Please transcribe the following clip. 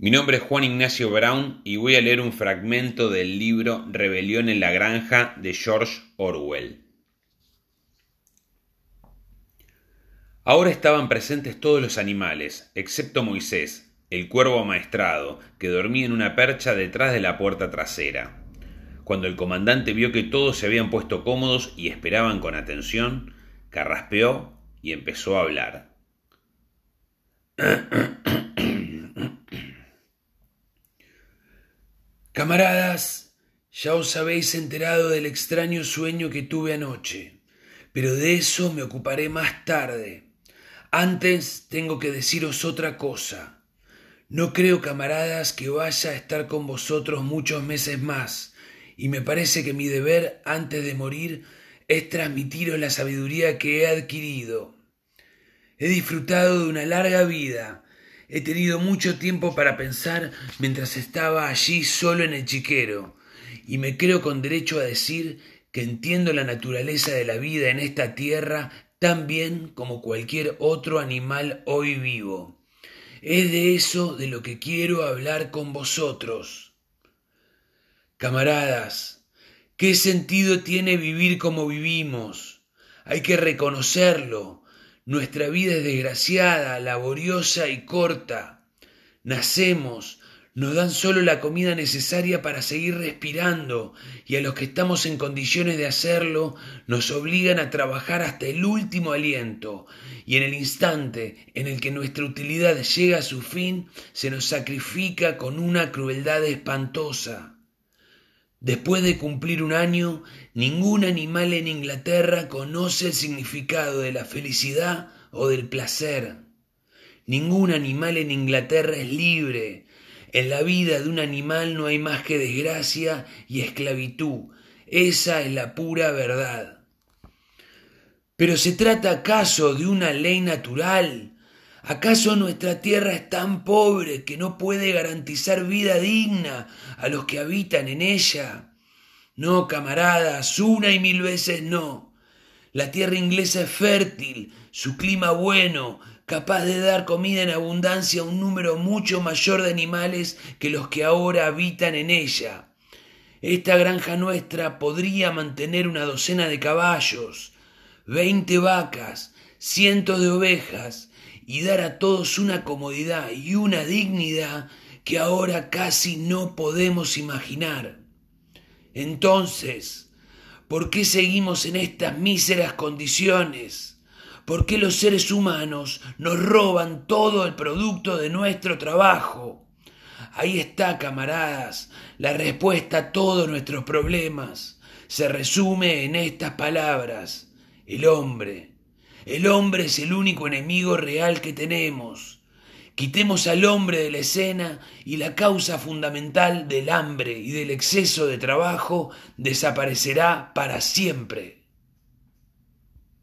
Mi nombre es Juan Ignacio Brown y voy a leer un fragmento del libro Rebelión en la Granja de George Orwell. Ahora estaban presentes todos los animales, excepto Moisés, el cuervo amaestrado, que dormía en una percha detrás de la puerta trasera. Cuando el comandante vio que todos se habían puesto cómodos y esperaban con atención, carraspeó y empezó a hablar. Camaradas, ya os habéis enterado del extraño sueño que tuve anoche, pero de eso me ocuparé más tarde. Antes tengo que deciros otra cosa. No creo, camaradas, que vaya a estar con vosotros muchos meses más, y me parece que mi deber antes de morir es transmitiros la sabiduría que he adquirido. He disfrutado de una larga vida, He tenido mucho tiempo para pensar mientras estaba allí solo en el chiquero, y me creo con derecho a decir que entiendo la naturaleza de la vida en esta tierra tan bien como cualquier otro animal hoy vivo. Es de eso de lo que quiero hablar con vosotros. Camaradas, ¿qué sentido tiene vivir como vivimos? Hay que reconocerlo, nuestra vida es desgraciada, laboriosa y corta. Nacemos, nos dan solo la comida necesaria para seguir respirando y a los que estamos en condiciones de hacerlo nos obligan a trabajar hasta el último aliento y en el instante en el que nuestra utilidad llega a su fin se nos sacrifica con una crueldad espantosa. Después de cumplir un año, ningún animal en Inglaterra conoce el significado de la felicidad o del placer. Ningún animal en Inglaterra es libre. En la vida de un animal no hay más que desgracia y esclavitud. Esa es la pura verdad. Pero ¿se trata acaso de una ley natural? ¿Acaso nuestra tierra es tan pobre que no puede garantizar vida digna a los que habitan en ella? No, camaradas, una y mil veces no. La tierra inglesa es fértil, su clima bueno, capaz de dar comida en abundancia a un número mucho mayor de animales que los que ahora habitan en ella. Esta granja nuestra podría mantener una docena de caballos, veinte vacas, cientos de ovejas, y dar a todos una comodidad y una dignidad que ahora casi no podemos imaginar. Entonces, ¿por qué seguimos en estas míseras condiciones? ¿Por qué los seres humanos nos roban todo el producto de nuestro trabajo? Ahí está, camaradas, la respuesta a todos nuestros problemas. Se resume en estas palabras. El hombre el hombre es el único enemigo real que tenemos. Quitemos al hombre de la escena y la causa fundamental del hambre y del exceso de trabajo desaparecerá para siempre.